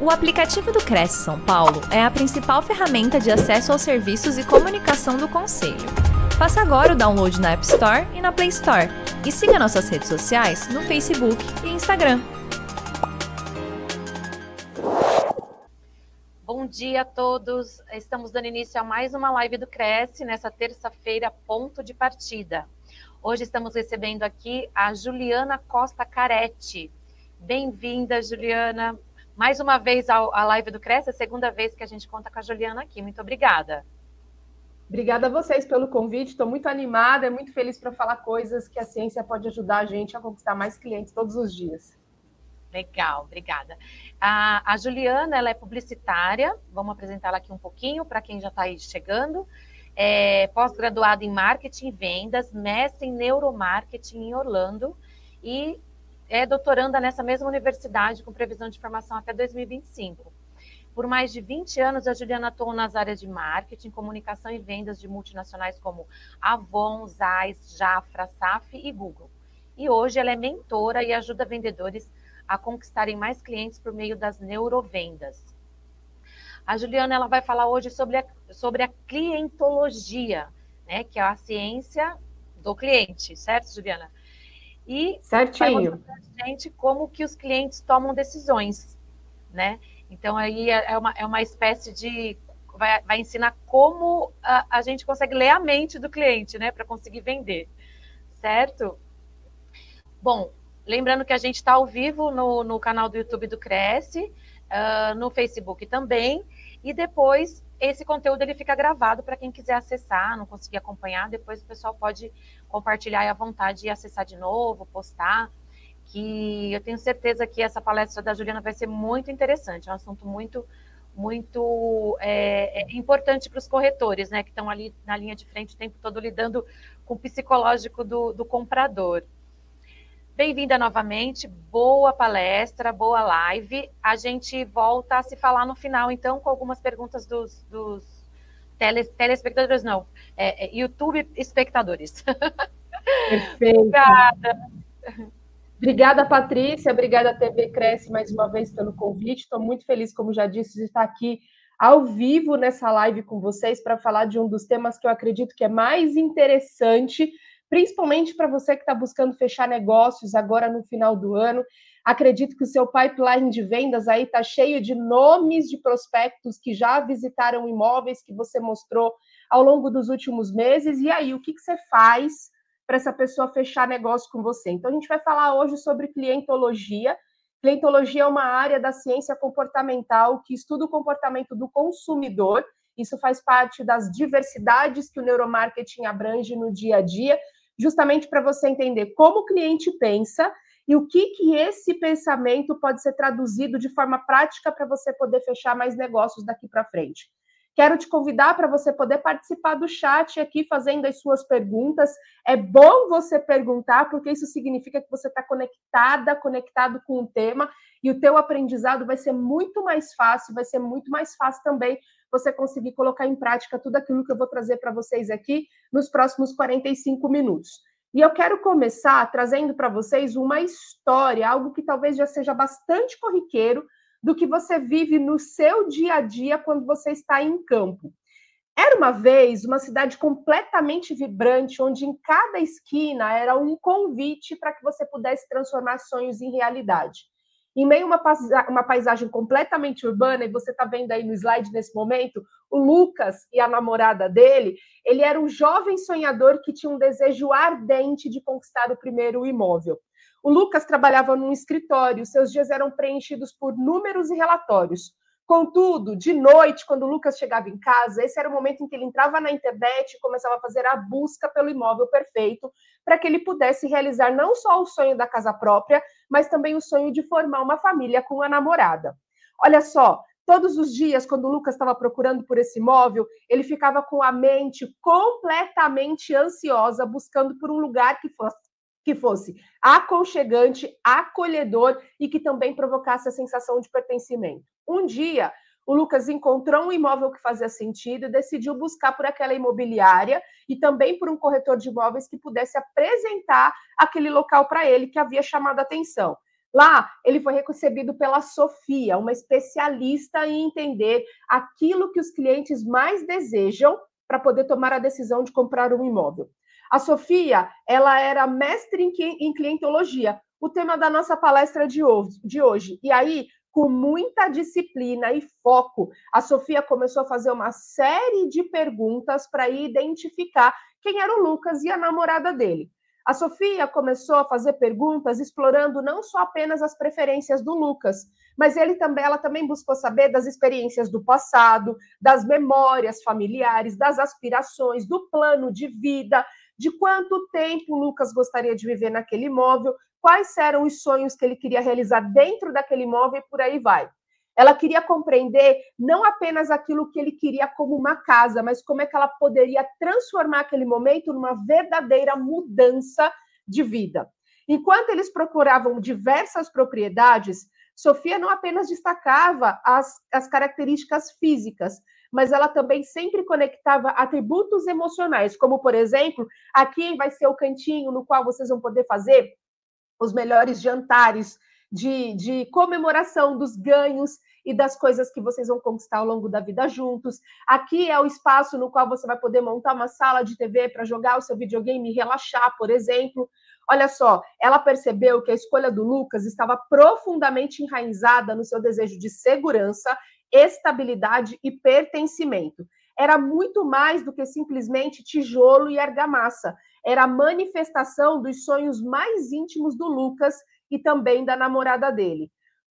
O aplicativo do Cresce São Paulo é a principal ferramenta de acesso aos serviços e comunicação do Conselho. Faça agora o download na App Store e na Play Store. E siga nossas redes sociais no Facebook e Instagram. Bom dia a todos. Estamos dando início a mais uma live do Cresce nessa terça-feira, ponto de partida. Hoje estamos recebendo aqui a Juliana Costa Caretti. Bem-vinda, Juliana mais uma vez à live do Cresce, a segunda vez que a gente conta com a Juliana aqui. Muito obrigada. Obrigada a vocês pelo convite. Estou muito animada e muito feliz para falar coisas que a ciência pode ajudar a gente a conquistar mais clientes todos os dias. Legal, obrigada. A, a Juliana, ela é publicitária. Vamos apresentá-la aqui um pouquinho para quem já está aí chegando. É pós-graduada em marketing e vendas, mestre em neuromarketing em Orlando e é doutoranda nessa mesma universidade, com previsão de formação até 2025. Por mais de 20 anos, a Juliana atuou nas áreas de marketing, comunicação e vendas de multinacionais como Avon, Zeiss, Jafra, SAF e Google. E hoje ela é mentora e ajuda vendedores a conquistarem mais clientes por meio das neurovendas. A Juliana ela vai falar hoje sobre a, sobre a clientologia, né, que é a ciência do cliente, certo, Juliana? E Certinho. vai a gente como que os clientes tomam decisões, né? Então aí é, é uma, é uma espécie de vai, vai ensinar como a, a gente consegue ler a mente do cliente, né, para conseguir vender, certo? Bom, lembrando que a gente está ao vivo no, no canal do YouTube do Cresce, uh, no Facebook também, e depois esse conteúdo ele fica gravado para quem quiser acessar, não conseguir acompanhar, depois o pessoal pode compartilhar à vontade e acessar de novo, postar, que eu tenho certeza que essa palestra da Juliana vai ser muito interessante, é um assunto muito muito é, é importante para os corretores, né, que estão ali na linha de frente o tempo todo lidando com o psicológico do, do comprador. Bem-vinda novamente, boa palestra, boa live. A gente volta a se falar no final, então, com algumas perguntas dos, dos telespectadores, não, é, é, YouTube espectadores. Perfeito. Obrigada. Obrigada, Patrícia. Obrigada, TV Cresce, mais uma vez pelo convite. Estou muito feliz, como já disse, de estar aqui ao vivo nessa live com vocês para falar de um dos temas que eu acredito que é mais interessante principalmente para você que está buscando fechar negócios agora no final do ano. Acredito que o seu pipeline de vendas aí está cheio de nomes de prospectos que já visitaram imóveis que você mostrou ao longo dos últimos meses. E aí, o que, que você faz para essa pessoa fechar negócio com você? Então, a gente vai falar hoje sobre clientologia. Clientologia é uma área da ciência comportamental que estuda o comportamento do consumidor. Isso faz parte das diversidades que o neuromarketing abrange no dia a dia, justamente para você entender como o cliente pensa e o que, que esse pensamento pode ser traduzido de forma prática para você poder fechar mais negócios daqui para frente. Quero te convidar para você poder participar do chat aqui, fazendo as suas perguntas. É bom você perguntar, porque isso significa que você está conectada, conectado com o tema, e o teu aprendizado vai ser muito mais fácil, vai ser muito mais fácil também você conseguir colocar em prática tudo aquilo que eu vou trazer para vocês aqui nos próximos 45 minutos. E eu quero começar trazendo para vocês uma história, algo que talvez já seja bastante corriqueiro do que você vive no seu dia a dia quando você está em campo. Era uma vez uma cidade completamente vibrante, onde em cada esquina era um convite para que você pudesse transformar sonhos em realidade em meio a uma, uma paisagem completamente urbana, e você está vendo aí no slide nesse momento, o Lucas e a namorada dele, ele era um jovem sonhador que tinha um desejo ardente de conquistar o primeiro imóvel. O Lucas trabalhava num escritório, seus dias eram preenchidos por números e relatórios. Contudo, de noite, quando o Lucas chegava em casa, esse era o momento em que ele entrava na internet e começava a fazer a busca pelo imóvel perfeito, para que ele pudesse realizar não só o sonho da casa própria, mas também o sonho de formar uma família com a namorada. Olha só, todos os dias, quando o Lucas estava procurando por esse imóvel, ele ficava com a mente completamente ansiosa, buscando por um lugar que fosse que fosse aconchegante, acolhedor e que também provocasse a sensação de pertencimento. Um dia, o Lucas encontrou um imóvel que fazia sentido e decidiu buscar por aquela imobiliária e também por um corretor de imóveis que pudesse apresentar aquele local para ele que havia chamado a atenção. Lá, ele foi recebido pela Sofia, uma especialista em entender aquilo que os clientes mais desejam para poder tomar a decisão de comprar um imóvel. A Sofia, ela era mestre em clientologia, o tema da nossa palestra de hoje. E aí, com muita disciplina e foco, a Sofia começou a fazer uma série de perguntas para identificar quem era o Lucas e a namorada dele. A Sofia começou a fazer perguntas explorando não só apenas as preferências do Lucas, mas ele também, ela também buscou saber das experiências do passado, das memórias familiares, das aspirações, do plano de vida, de quanto tempo o Lucas gostaria de viver naquele imóvel, quais eram os sonhos que ele queria realizar dentro daquele imóvel e por aí vai. Ela queria compreender não apenas aquilo que ele queria como uma casa, mas como é que ela poderia transformar aquele momento numa verdadeira mudança de vida. Enquanto eles procuravam diversas propriedades, Sofia não apenas destacava as, as características físicas, mas ela também sempre conectava atributos emocionais, como, por exemplo, aqui vai ser o cantinho no qual vocês vão poder fazer os melhores jantares de, de comemoração dos ganhos e das coisas que vocês vão conquistar ao longo da vida juntos. Aqui é o espaço no qual você vai poder montar uma sala de TV para jogar o seu videogame e relaxar, por exemplo. Olha só, ela percebeu que a escolha do Lucas estava profundamente enraizada no seu desejo de segurança, estabilidade e pertencimento. Era muito mais do que simplesmente tijolo e argamassa. Era a manifestação dos sonhos mais íntimos do Lucas e também da namorada dele.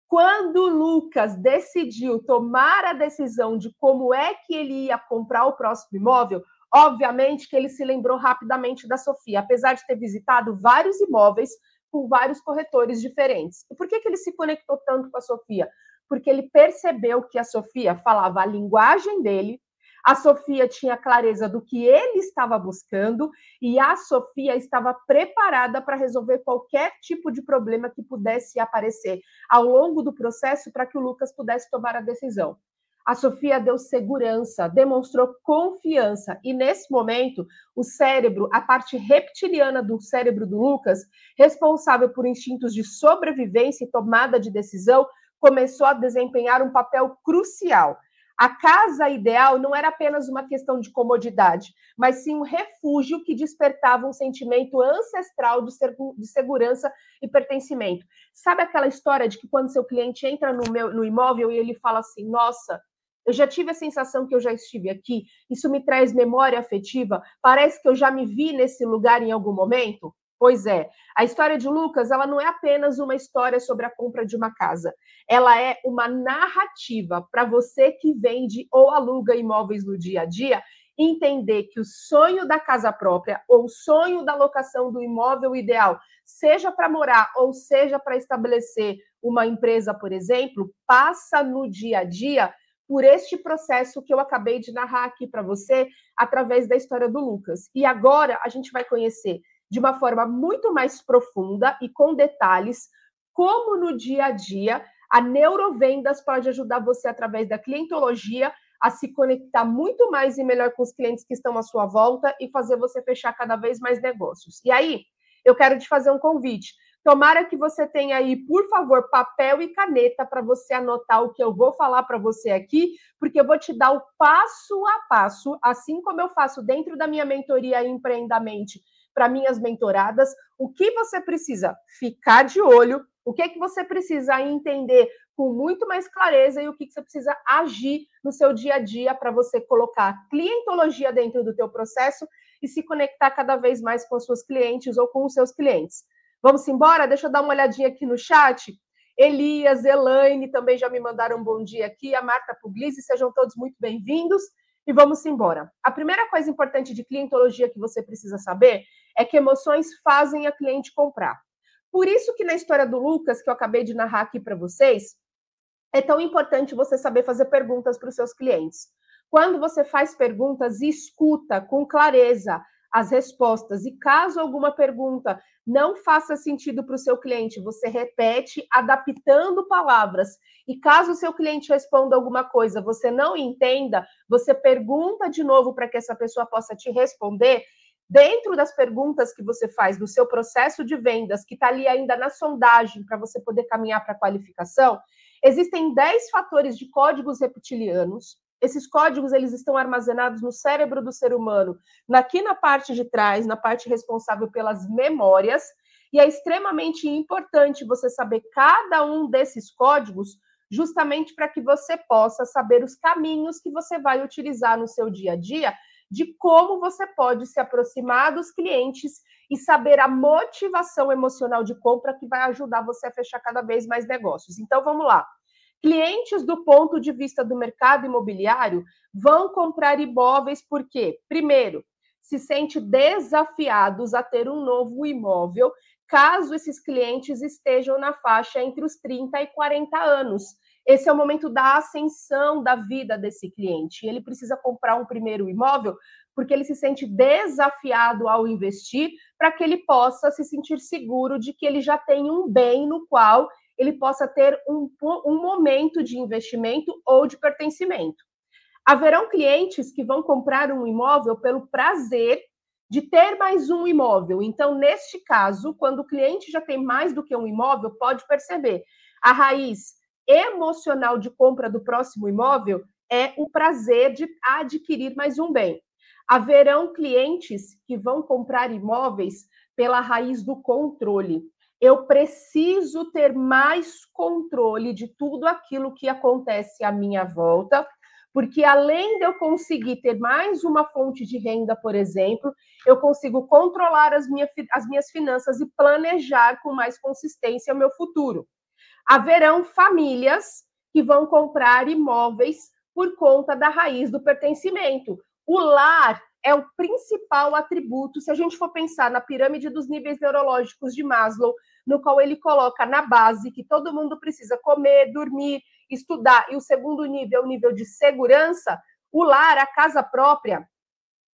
Quando Lucas decidiu tomar a decisão de como é que ele ia comprar o próximo imóvel, obviamente que ele se lembrou rapidamente da Sofia, apesar de ter visitado vários imóveis com vários corretores diferentes. E por que, que ele se conectou tanto com a Sofia? Porque ele percebeu que a Sofia falava a linguagem dele, a Sofia tinha clareza do que ele estava buscando e a Sofia estava preparada para resolver qualquer tipo de problema que pudesse aparecer ao longo do processo para que o Lucas pudesse tomar a decisão. A Sofia deu segurança, demonstrou confiança, e nesse momento, o cérebro, a parte reptiliana do cérebro do Lucas, responsável por instintos de sobrevivência e tomada de decisão, começou a desempenhar um papel crucial. A casa ideal não era apenas uma questão de comodidade, mas sim um refúgio que despertava um sentimento ancestral de, de segurança e pertencimento. Sabe aquela história de que quando seu cliente entra no, meu, no imóvel e ele fala assim: Nossa, eu já tive a sensação que eu já estive aqui, isso me traz memória afetiva, parece que eu já me vi nesse lugar em algum momento? Pois é, a história de Lucas, ela não é apenas uma história sobre a compra de uma casa. Ela é uma narrativa para você que vende ou aluga imóveis no dia a dia, entender que o sonho da casa própria ou o sonho da locação do imóvel ideal, seja para morar ou seja para estabelecer uma empresa, por exemplo, passa no dia a dia por este processo que eu acabei de narrar aqui para você através da história do Lucas. E agora a gente vai conhecer de uma forma muito mais profunda e com detalhes como no dia a dia a neurovendas pode ajudar você através da clientologia a se conectar muito mais e melhor com os clientes que estão à sua volta e fazer você fechar cada vez mais negócios. E aí, eu quero te fazer um convite. Tomara que você tenha aí, por favor, papel e caneta para você anotar o que eu vou falar para você aqui, porque eu vou te dar o passo a passo, assim como eu faço dentro da minha mentoria Empreendamente para minhas mentoradas, o que você precisa ficar de olho, o que é que você precisa entender com muito mais clareza e o que, que você precisa agir no seu dia a dia para você colocar clientologia dentro do teu processo e se conectar cada vez mais com os seus clientes ou com os seus clientes. Vamos embora? Deixa eu dar uma olhadinha aqui no chat. Elias, Elaine também já me mandaram um bom dia aqui, a Marta Puglisi, sejam todos muito bem-vindos e vamos embora. A primeira coisa importante de clientologia que você precisa saber é que emoções fazem a cliente comprar. Por isso que na história do Lucas, que eu acabei de narrar aqui para vocês, é tão importante você saber fazer perguntas para os seus clientes. Quando você faz perguntas, escuta com clareza as respostas. E caso alguma pergunta não faça sentido para o seu cliente, você repete adaptando palavras. E caso o seu cliente responda alguma coisa, você não entenda, você pergunta de novo para que essa pessoa possa te responder Dentro das perguntas que você faz no seu processo de vendas, que está ali ainda na sondagem para você poder caminhar para a qualificação, existem 10 fatores de códigos reptilianos. Esses códigos eles estão armazenados no cérebro do ser humano, aqui na parte de trás, na parte responsável pelas memórias, e é extremamente importante você saber cada um desses códigos, justamente para que você possa saber os caminhos que você vai utilizar no seu dia a dia de como você pode se aproximar dos clientes e saber a motivação emocional de compra que vai ajudar você a fechar cada vez mais negócios. Então vamos lá. Clientes do ponto de vista do mercado imobiliário vão comprar imóveis porque, primeiro, se sente desafiados a ter um novo imóvel, caso esses clientes estejam na faixa entre os 30 e 40 anos. Esse é o momento da ascensão da vida desse cliente. Ele precisa comprar um primeiro imóvel porque ele se sente desafiado ao investir para que ele possa se sentir seguro de que ele já tem um bem no qual ele possa ter um, um momento de investimento ou de pertencimento. Haverão clientes que vão comprar um imóvel pelo prazer de ter mais um imóvel. Então, neste caso, quando o cliente já tem mais do que um imóvel, pode perceber a raiz emocional de compra do próximo imóvel é o prazer de adquirir mais um bem. Haverão clientes que vão comprar imóveis pela raiz do controle. Eu preciso ter mais controle de tudo aquilo que acontece à minha volta, porque além de eu conseguir ter mais uma fonte de renda, por exemplo, eu consigo controlar as, minha, as minhas finanças e planejar com mais consistência o meu futuro haverão famílias que vão comprar imóveis por conta da raiz do pertencimento. O lar é o principal atributo, se a gente for pensar na pirâmide dos níveis neurológicos de Maslow, no qual ele coloca na base que todo mundo precisa comer, dormir, estudar, e o segundo nível, o nível de segurança, o lar, a casa própria,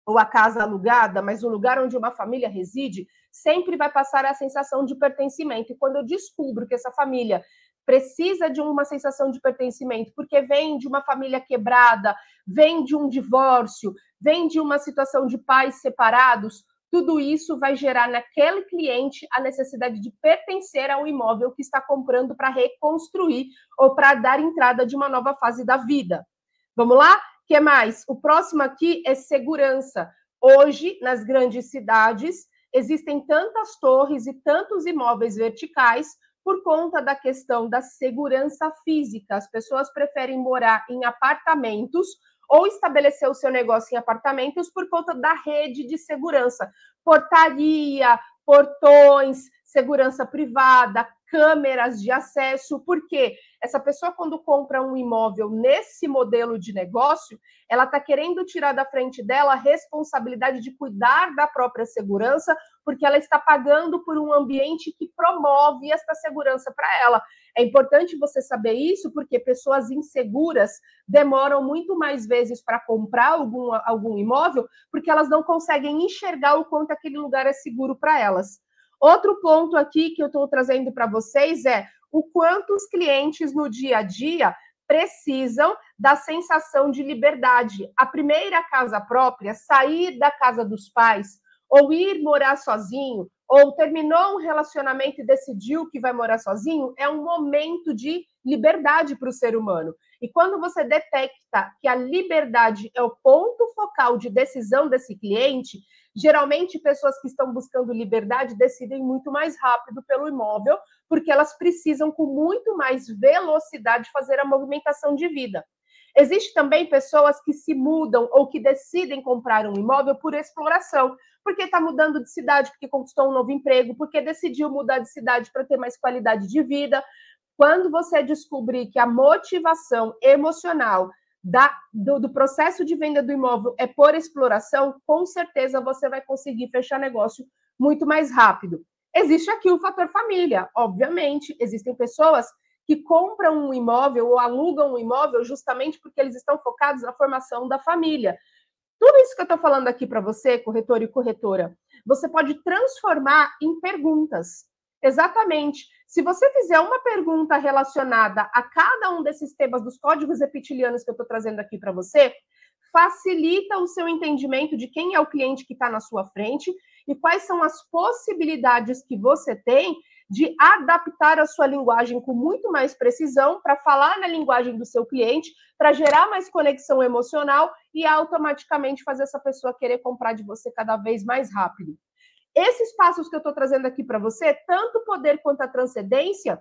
ou a casa alugada, mas o lugar onde uma família reside, sempre vai passar a sensação de pertencimento. E quando eu descubro que essa família precisa de uma sensação de pertencimento, porque vem de uma família quebrada, vem de um divórcio, vem de uma situação de pais separados, tudo isso vai gerar naquele cliente a necessidade de pertencer ao imóvel que está comprando para reconstruir ou para dar entrada de uma nova fase da vida. Vamos lá? que mais? O próximo aqui é segurança. Hoje, nas grandes cidades, existem tantas torres e tantos imóveis verticais por conta da questão da segurança física. As pessoas preferem morar em apartamentos ou estabelecer o seu negócio em apartamentos por conta da rede de segurança, portaria, portões, segurança privada, câmeras de acesso, porque essa pessoa, quando compra um imóvel nesse modelo de negócio, ela está querendo tirar da frente dela a responsabilidade de cuidar da própria segurança, porque ela está pagando por um ambiente que promove esta segurança para ela. É importante você saber isso, porque pessoas inseguras demoram muito mais vezes para comprar algum, algum imóvel, porque elas não conseguem enxergar o quanto aquele lugar é seguro para elas. Outro ponto aqui que eu estou trazendo para vocês é o quanto os clientes no dia a dia precisam da sensação de liberdade. A primeira casa própria, sair da casa dos pais, ou ir morar sozinho, ou terminou um relacionamento e decidiu que vai morar sozinho, é um momento de liberdade para o ser humano. E quando você detecta que a liberdade é o ponto focal de decisão desse cliente, Geralmente, pessoas que estão buscando liberdade decidem muito mais rápido pelo imóvel, porque elas precisam, com muito mais velocidade, fazer a movimentação de vida. Existe também pessoas que se mudam ou que decidem comprar um imóvel por exploração, porque está mudando de cidade, porque conquistou um novo emprego, porque decidiu mudar de cidade para ter mais qualidade de vida. Quando você descobrir que a motivação emocional da, do, do, processo de venda do imóvel é por exploração, com certeza você vai conseguir fechar negócio muito mais rápido. Existe aqui o fator família, obviamente. Existem pessoas que compram um imóvel ou alugam um imóvel justamente porque eles estão focados na formação da família. Tudo isso que eu estou falando aqui para você, corretor e corretora, você pode transformar em perguntas. Exatamente. Se você fizer uma pergunta relacionada a cada um desses temas dos códigos reptilianos que eu estou trazendo aqui para você, facilita o seu entendimento de quem é o cliente que está na sua frente e quais são as possibilidades que você tem de adaptar a sua linguagem com muito mais precisão para falar na linguagem do seu cliente, para gerar mais conexão emocional e automaticamente fazer essa pessoa querer comprar de você cada vez mais rápido. Esses passos que eu estou trazendo aqui para você, tanto o poder quanto a transcendência,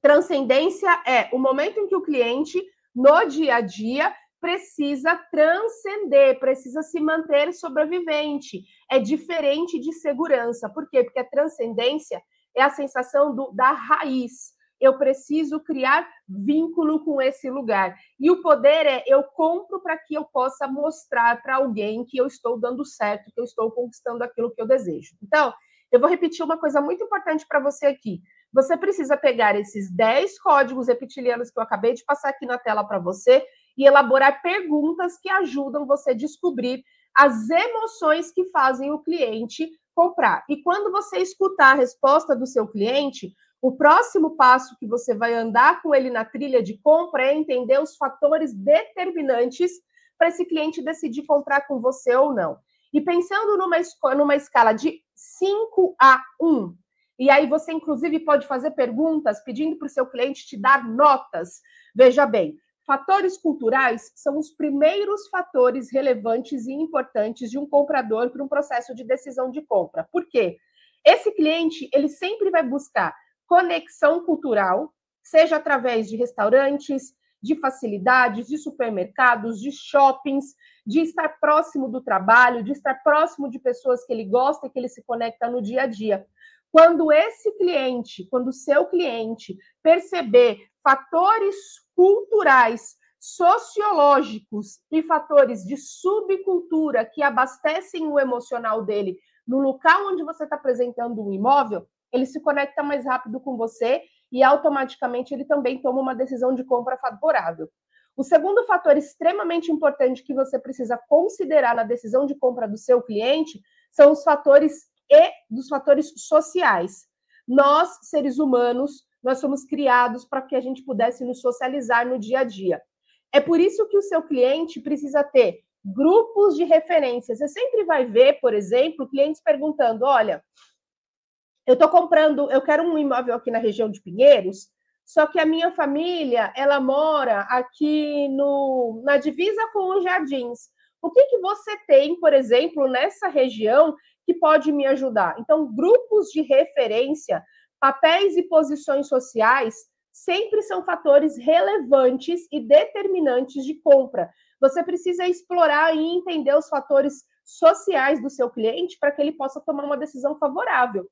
transcendência é o momento em que o cliente, no dia a dia, precisa transcender, precisa se manter sobrevivente. É diferente de segurança. Por quê? Porque a transcendência é a sensação do, da raiz. Eu preciso criar vínculo com esse lugar. E o poder é eu compro para que eu possa mostrar para alguém que eu estou dando certo, que eu estou conquistando aquilo que eu desejo. Então, eu vou repetir uma coisa muito importante para você aqui. Você precisa pegar esses 10 códigos reptilianos que eu acabei de passar aqui na tela para você e elaborar perguntas que ajudam você a descobrir as emoções que fazem o cliente comprar. E quando você escutar a resposta do seu cliente, o próximo passo que você vai andar com ele na trilha de compra é entender os fatores determinantes para esse cliente decidir comprar com você ou não. E pensando numa, numa escala de 5 a 1, e aí você, inclusive, pode fazer perguntas pedindo para o seu cliente te dar notas. Veja bem, Fatores culturais são os primeiros fatores relevantes e importantes de um comprador para um processo de decisão de compra. Por quê? Esse cliente, ele sempre vai buscar conexão cultural, seja através de restaurantes, de facilidades, de supermercados, de shoppings, de estar próximo do trabalho, de estar próximo de pessoas que ele gosta e que ele se conecta no dia a dia. Quando esse cliente, quando o seu cliente perceber fatores culturais, sociológicos e fatores de subcultura que abastecem o emocional dele no local onde você está apresentando um imóvel, ele se conecta mais rápido com você e automaticamente ele também toma uma decisão de compra favorável. O segundo fator extremamente importante que você precisa considerar na decisão de compra do seu cliente são os fatores e dos fatores sociais. Nós, seres humanos, nós somos criados para que a gente pudesse nos socializar no dia a dia. É por isso que o seu cliente precisa ter grupos de referências. Você sempre vai ver, por exemplo, clientes perguntando: olha, eu estou comprando, eu quero um imóvel aqui na região de Pinheiros, só que a minha família ela mora aqui no, na divisa com os jardins. O que, que você tem, por exemplo, nessa região que pode me ajudar? Então, grupos de referência Papéis e posições sociais sempre são fatores relevantes e determinantes de compra. Você precisa explorar e entender os fatores sociais do seu cliente para que ele possa tomar uma decisão favorável.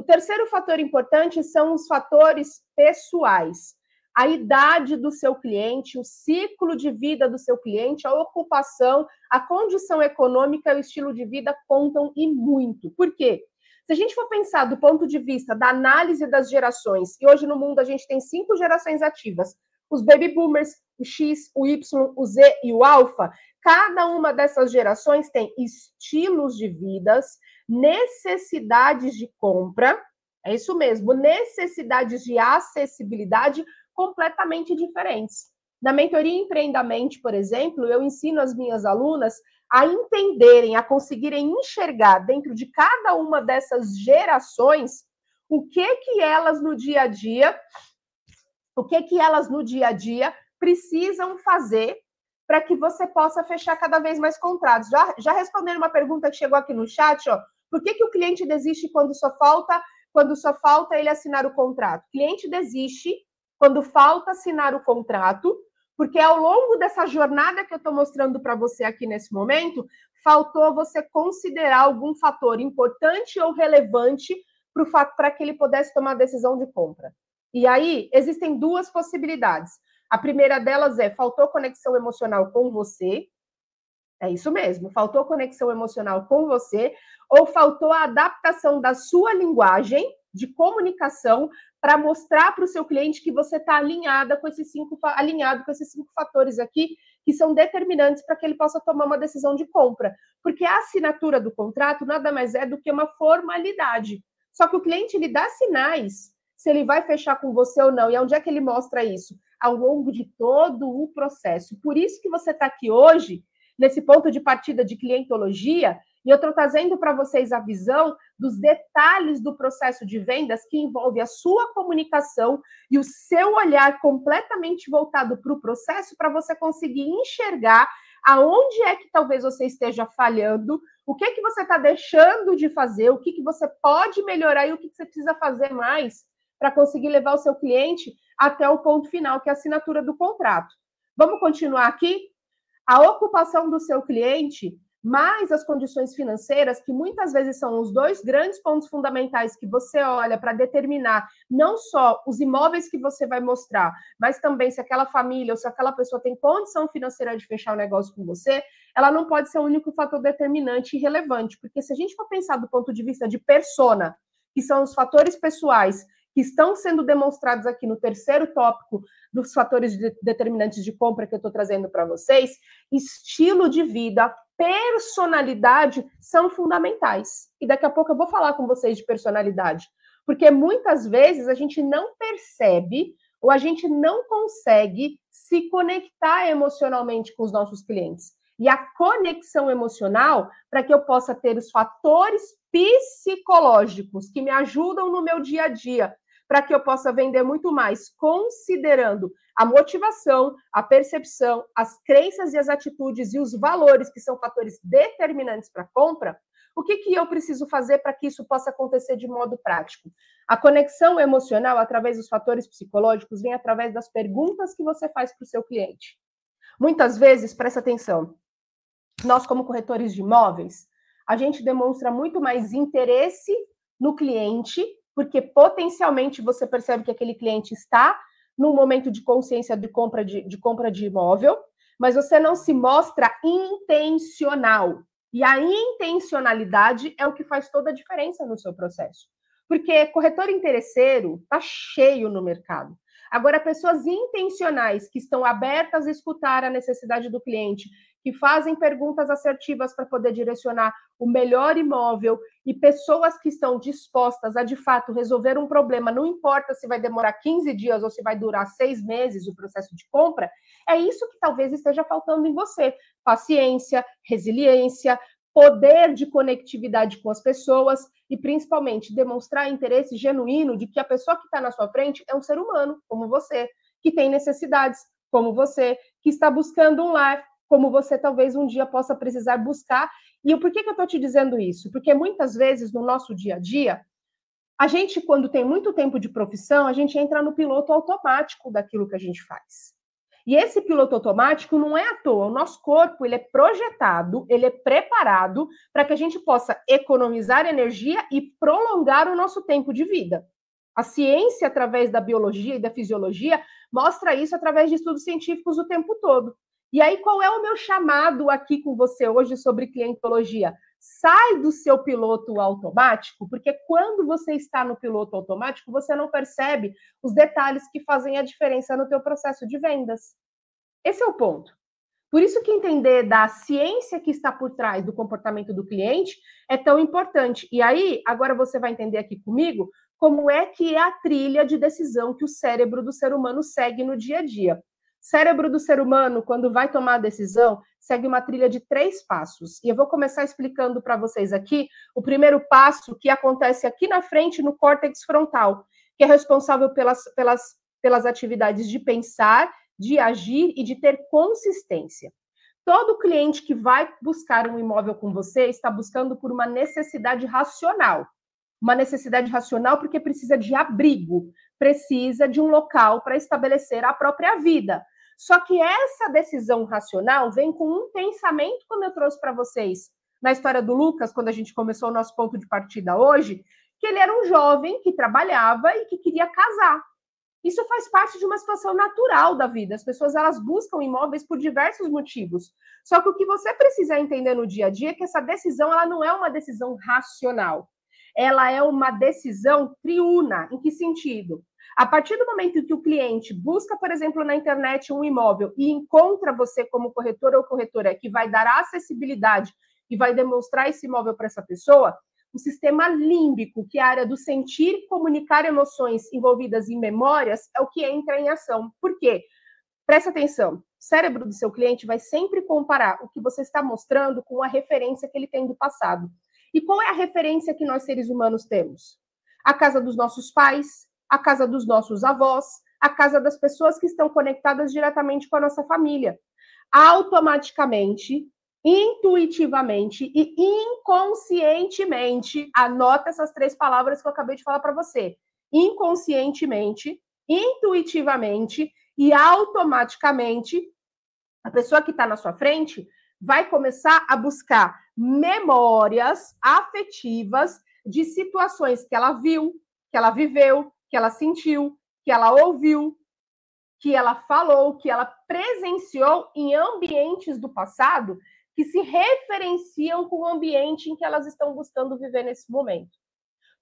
O terceiro fator importante são os fatores pessoais. A idade do seu cliente, o ciclo de vida do seu cliente, a ocupação, a condição econômica o estilo de vida contam e muito. Por quê? Se a gente for pensar do ponto de vista da análise das gerações, e hoje no mundo a gente tem cinco gerações ativas, os baby boomers, o X, o Y, o Z e o alfa, cada uma dessas gerações tem estilos de vidas, necessidades de compra, é isso mesmo, necessidades de acessibilidade completamente diferentes. Na mentoria Empreendamente, por exemplo, eu ensino as minhas alunas a entenderem, a conseguirem enxergar dentro de cada uma dessas gerações o que que elas no dia a dia, o que que elas no dia a dia precisam fazer para que você possa fechar cada vez mais contratos. Já, já respondendo uma pergunta que chegou aqui no chat, ó, por que, que o cliente desiste quando só falta quando só falta ele assinar o contrato? O cliente desiste quando falta assinar o contrato porque ao longo dessa jornada que eu estou mostrando para você aqui nesse momento, faltou você considerar algum fator importante ou relevante para que ele pudesse tomar a decisão de compra. E aí, existem duas possibilidades. A primeira delas é: faltou conexão emocional com você. É isso mesmo, faltou conexão emocional com você, ou faltou a adaptação da sua linguagem de comunicação para mostrar para o seu cliente que você está alinhada com esses cinco alinhado com esses cinco fatores aqui que são determinantes para que ele possa tomar uma decisão de compra. Porque a assinatura do contrato nada mais é do que uma formalidade. Só que o cliente lhe dá sinais se ele vai fechar com você ou não. E onde é que ele mostra isso? ao longo de todo o processo. Por isso que você está aqui hoje, nesse ponto de partida de clientologia, e eu estou trazendo para vocês a visão dos detalhes do processo de vendas que envolve a sua comunicação e o seu olhar completamente voltado para o processo para você conseguir enxergar aonde é que talvez você esteja falhando, o que é que você está deixando de fazer, o que, que você pode melhorar e o que, que você precisa fazer mais para conseguir levar o seu cliente até o ponto final, que é a assinatura do contrato. Vamos continuar aqui? A ocupação do seu cliente mais as condições financeiras, que muitas vezes são os dois grandes pontos fundamentais que você olha para determinar não só os imóveis que você vai mostrar, mas também se aquela família ou se aquela pessoa tem condição financeira de fechar o negócio com você, ela não pode ser o único fator determinante e relevante, porque se a gente for pensar do ponto de vista de persona, que são os fatores pessoais que estão sendo demonstrados aqui no terceiro tópico dos fatores de determinantes de compra que eu estou trazendo para vocês, estilo de vida, personalidade são fundamentais. E daqui a pouco eu vou falar com vocês de personalidade, porque muitas vezes a gente não percebe ou a gente não consegue se conectar emocionalmente com os nossos clientes. E a conexão emocional, para que eu possa ter os fatores psicológicos que me ajudam no meu dia a dia, para que eu possa vender muito mais, considerando a motivação, a percepção, as crenças e as atitudes e os valores, que são fatores determinantes para a compra, o que, que eu preciso fazer para que isso possa acontecer de modo prático? A conexão emocional, através dos fatores psicológicos, vem através das perguntas que você faz para o seu cliente. Muitas vezes, presta atenção, nós, como corretores de imóveis, a gente demonstra muito mais interesse no cliente porque potencialmente você percebe que aquele cliente está num momento de consciência de compra de, de compra de imóvel, mas você não se mostra intencional. E a intencionalidade é o que faz toda a diferença no seu processo. Porque corretor interesseiro está cheio no mercado. Agora, pessoas intencionais que estão abertas a escutar a necessidade do cliente, que fazem perguntas assertivas para poder direcionar o melhor imóvel e pessoas que estão dispostas a de fato resolver um problema, não importa se vai demorar 15 dias ou se vai durar seis meses o processo de compra, é isso que talvez esteja faltando em você: paciência, resiliência, poder de conectividade com as pessoas e principalmente demonstrar interesse genuíno de que a pessoa que está na sua frente é um ser humano, como você, que tem necessidades, como você, que está buscando um lar, como você talvez um dia possa precisar buscar. E por que, que eu estou te dizendo isso? Porque muitas vezes no nosso dia a dia, a gente, quando tem muito tempo de profissão, a gente entra no piloto automático daquilo que a gente faz. E esse piloto automático não é à toa. O nosso corpo ele é projetado, ele é preparado para que a gente possa economizar energia e prolongar o nosso tempo de vida. A ciência, através da biologia e da fisiologia, mostra isso através de estudos científicos o tempo todo. E aí, qual é o meu chamado aqui com você hoje sobre clientologia? Sai do seu piloto automático, porque quando você está no piloto automático, você não percebe os detalhes que fazem a diferença no teu processo de vendas. Esse é o ponto. Por isso que entender da ciência que está por trás do comportamento do cliente é tão importante. E aí, agora você vai entender aqui comigo como é que é a trilha de decisão que o cérebro do ser humano segue no dia a dia. Cérebro do ser humano, quando vai tomar a decisão, segue uma trilha de três passos. E eu vou começar explicando para vocês aqui o primeiro passo que acontece aqui na frente, no córtex frontal, que é responsável pelas, pelas, pelas atividades de pensar, de agir e de ter consistência. Todo cliente que vai buscar um imóvel com você está buscando por uma necessidade racional. Uma necessidade racional porque precisa de abrigo, precisa de um local para estabelecer a própria vida. Só que essa decisão racional vem com um pensamento, como eu trouxe para vocês na história do Lucas, quando a gente começou o nosso ponto de partida hoje, que ele era um jovem que trabalhava e que queria casar. Isso faz parte de uma situação natural da vida. As pessoas elas buscam imóveis por diversos motivos. Só que o que você precisa entender no dia a dia é que essa decisão ela não é uma decisão racional. Ela é uma decisão triuna. Em que sentido? A partir do momento que o cliente busca, por exemplo, na internet um imóvel e encontra você como corretor ou corretora que vai dar acessibilidade e vai demonstrar esse imóvel para essa pessoa, o sistema límbico, que é a área do sentir, comunicar emoções envolvidas em memórias, é o que entra em ação. Por quê? Presta atenção. O cérebro do seu cliente vai sempre comparar o que você está mostrando com a referência que ele tem do passado. E qual é a referência que nós seres humanos temos? A casa dos nossos pais, a casa dos nossos avós, a casa das pessoas que estão conectadas diretamente com a nossa família. Automaticamente, intuitivamente e inconscientemente, anota essas três palavras que eu acabei de falar para você. Inconscientemente, intuitivamente e automaticamente, a pessoa que está na sua frente vai começar a buscar memórias afetivas de situações que ela viu, que ela viveu, que ela sentiu, que ela ouviu, que ela falou, que ela presenciou em ambientes do passado que se referenciam com o ambiente em que elas estão buscando viver nesse momento.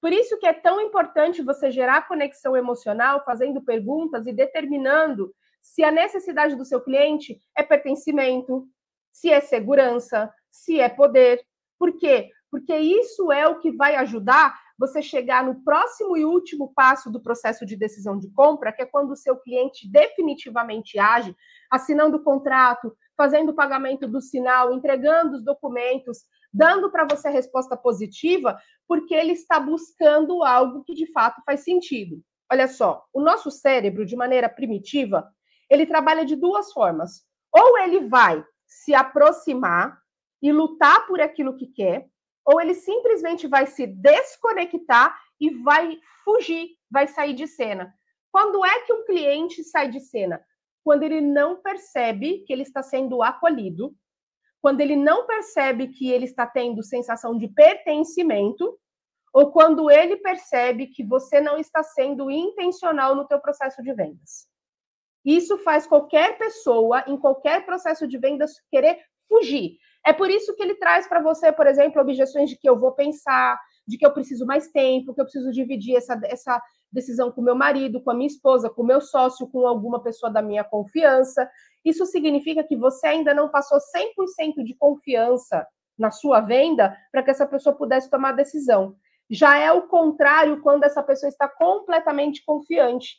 Por isso que é tão importante você gerar conexão emocional, fazendo perguntas e determinando se a necessidade do seu cliente é pertencimento, se é segurança, se é poder. Por quê? Porque isso é o que vai ajudar você chegar no próximo e último passo do processo de decisão de compra, que é quando o seu cliente definitivamente age, assinando o contrato, fazendo o pagamento do sinal, entregando os documentos, dando para você a resposta positiva, porque ele está buscando algo que de fato faz sentido. Olha só, o nosso cérebro, de maneira primitiva, ele trabalha de duas formas. Ou ele vai se aproximar e lutar por aquilo que quer, ou ele simplesmente vai se desconectar e vai fugir, vai sair de cena. Quando é que um cliente sai de cena? Quando ele não percebe que ele está sendo acolhido, quando ele não percebe que ele está tendo sensação de pertencimento, ou quando ele percebe que você não está sendo intencional no teu processo de vendas. Isso faz qualquer pessoa em qualquer processo de vendas querer fugir. É por isso que ele traz para você, por exemplo, objeções de que eu vou pensar, de que eu preciso mais tempo, que eu preciso dividir essa, essa decisão com meu marido, com a minha esposa, com meu sócio, com alguma pessoa da minha confiança. Isso significa que você ainda não passou 100% de confiança na sua venda para que essa pessoa pudesse tomar decisão. Já é o contrário quando essa pessoa está completamente confiante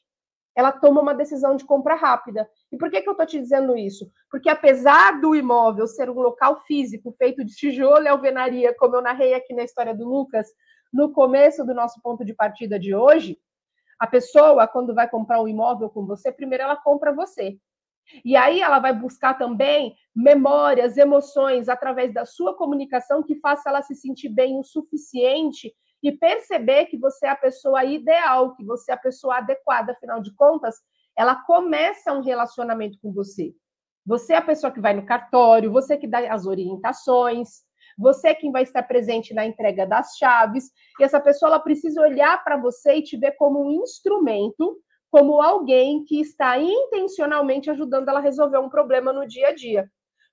ela toma uma decisão de compra rápida. E por que, que eu estou te dizendo isso? Porque apesar do imóvel ser um local físico feito de tijolo e alvenaria, como eu narrei aqui na história do Lucas, no começo do nosso ponto de partida de hoje, a pessoa, quando vai comprar um imóvel com você, primeiro ela compra você. E aí ela vai buscar também memórias, emoções através da sua comunicação que faça ela se sentir bem o suficiente e perceber que você é a pessoa ideal, que você é a pessoa adequada, afinal de contas, ela começa um relacionamento com você. Você é a pessoa que vai no cartório, você que dá as orientações, você é quem vai estar presente na entrega das chaves, e essa pessoa ela precisa olhar para você e te ver como um instrumento, como alguém que está intencionalmente ajudando ela a resolver um problema no dia a dia.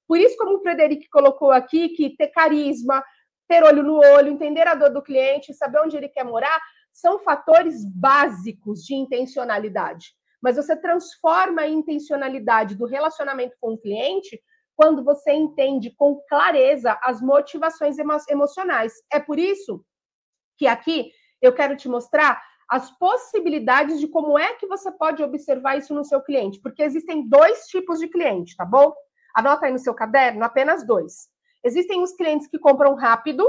Por isso, como o Frederico colocou aqui, que ter carisma, ter olho no olho, entender a dor do cliente, saber onde ele quer morar, são fatores básicos de intencionalidade. Mas você transforma a intencionalidade do relacionamento com o cliente quando você entende com clareza as motivações emo emocionais. É por isso que aqui eu quero te mostrar as possibilidades de como é que você pode observar isso no seu cliente, porque existem dois tipos de cliente, tá bom? Anota aí no seu caderno apenas dois. Existem os clientes que compram rápido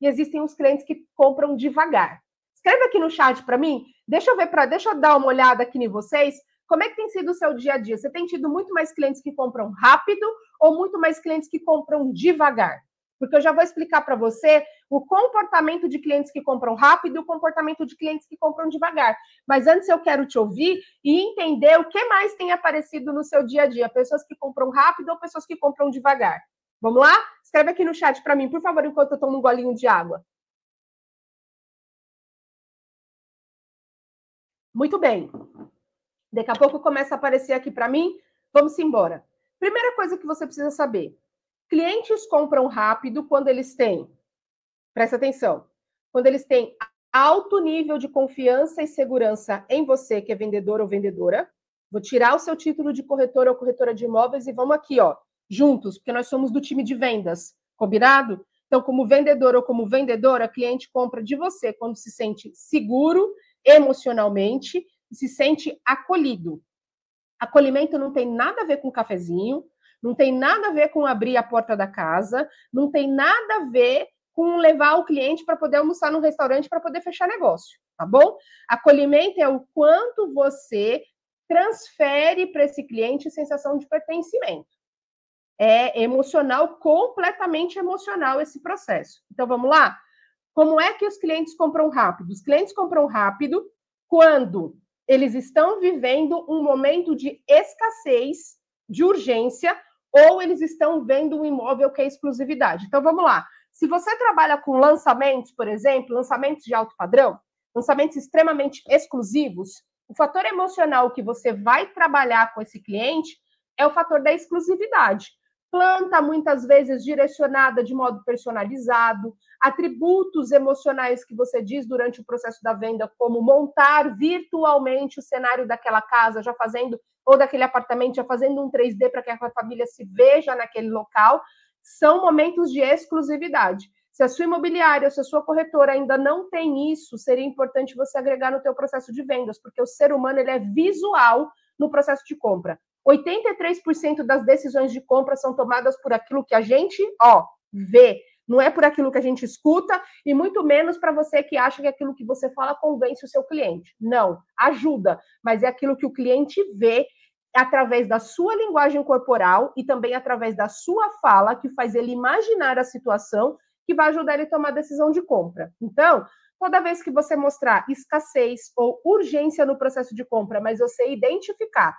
e existem os clientes que compram devagar. Escreve aqui no chat para mim. Deixa eu ver para, deixa eu dar uma olhada aqui em vocês. Como é que tem sido o seu dia a dia? Você tem tido muito mais clientes que compram rápido ou muito mais clientes que compram devagar? Porque eu já vou explicar para você o comportamento de clientes que compram rápido e o comportamento de clientes que compram devagar. Mas antes eu quero te ouvir e entender o que mais tem aparecido no seu dia a dia. Pessoas que compram rápido ou pessoas que compram devagar. Vamos lá? Escreve aqui no chat para mim, por favor, enquanto eu tomo um golinho de água. Muito bem. Daqui a pouco começa a aparecer aqui para mim. Vamos embora. Primeira coisa que você precisa saber: clientes compram rápido quando eles têm, presta atenção, quando eles têm alto nível de confiança e segurança em você, que é vendedor ou vendedora. Vou tirar o seu título de corretor ou corretora de imóveis e vamos aqui, ó juntos, porque nós somos do time de vendas, combinado? Então, como vendedor ou como vendedora, cliente compra de você quando se sente seguro emocionalmente e se sente acolhido. Acolhimento não tem nada a ver com cafezinho, não tem nada a ver com abrir a porta da casa, não tem nada a ver com levar o cliente para poder almoçar no restaurante para poder fechar negócio, tá bom? Acolhimento é o quanto você transfere para esse cliente sensação de pertencimento. É emocional, completamente emocional esse processo. Então vamos lá? Como é que os clientes compram rápido? Os clientes compram rápido quando eles estão vivendo um momento de escassez, de urgência, ou eles estão vendo um imóvel que é exclusividade. Então vamos lá. Se você trabalha com lançamentos, por exemplo, lançamentos de alto padrão, lançamentos extremamente exclusivos, o fator emocional que você vai trabalhar com esse cliente é o fator da exclusividade. Planta, muitas vezes, direcionada de modo personalizado, atributos emocionais que você diz durante o processo da venda, como montar virtualmente o cenário daquela casa, já fazendo, ou daquele apartamento, já fazendo um 3D para que a família se veja naquele local são momentos de exclusividade. Se a sua imobiliária se a sua corretora ainda não tem isso, seria importante você agregar no teu processo de vendas, porque o ser humano ele é visual no processo de compra. 83% das decisões de compra são tomadas por aquilo que a gente, ó, vê. Não é por aquilo que a gente escuta e muito menos para você que acha que aquilo que você fala convence o seu cliente. Não, ajuda, mas é aquilo que o cliente vê através da sua linguagem corporal e também através da sua fala, que faz ele imaginar a situação que vai ajudar ele a tomar a decisão de compra. Então, toda vez que você mostrar escassez ou urgência no processo de compra, mas você identificar